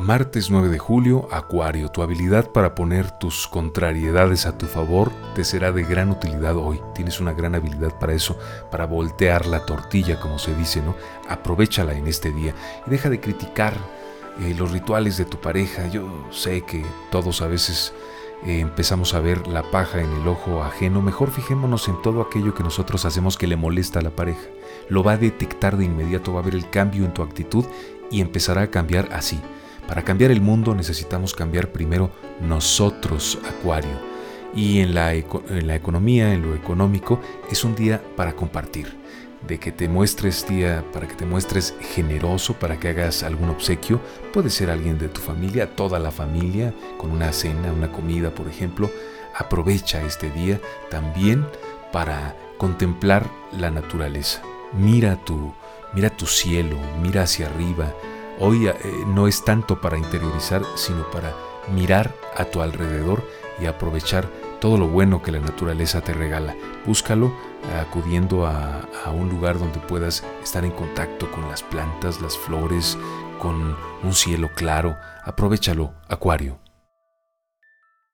Martes 9 de julio, Acuario, tu habilidad para poner tus contrariedades a tu favor te será de gran utilidad hoy. Tienes una gran habilidad para eso, para voltear la tortilla, como se dice, ¿no? Aprovechala en este día y deja de criticar eh, los rituales de tu pareja. Yo sé que todos a veces eh, empezamos a ver la paja en el ojo ajeno. Mejor fijémonos en todo aquello que nosotros hacemos que le molesta a la pareja. Lo va a detectar de inmediato, va a ver el cambio en tu actitud y empezará a cambiar así para cambiar el mundo necesitamos cambiar primero nosotros, Acuario. Y en la, en la economía, en lo económico, es un día para compartir. De que te muestres día, para que te muestres generoso, para que hagas algún obsequio. Puede ser alguien de tu familia, toda la familia, con una cena, una comida, por ejemplo. Aprovecha este día también para contemplar la naturaleza. Mira tu, mira tu cielo, mira hacia arriba, Hoy eh, no es tanto para interiorizar, sino para mirar a tu alrededor y aprovechar todo lo bueno que la naturaleza te regala. Búscalo acudiendo a, a, un lugar donde puedas estar en contacto con las plantas, las flores, con un cielo claro. Aprovechalo, Acuario.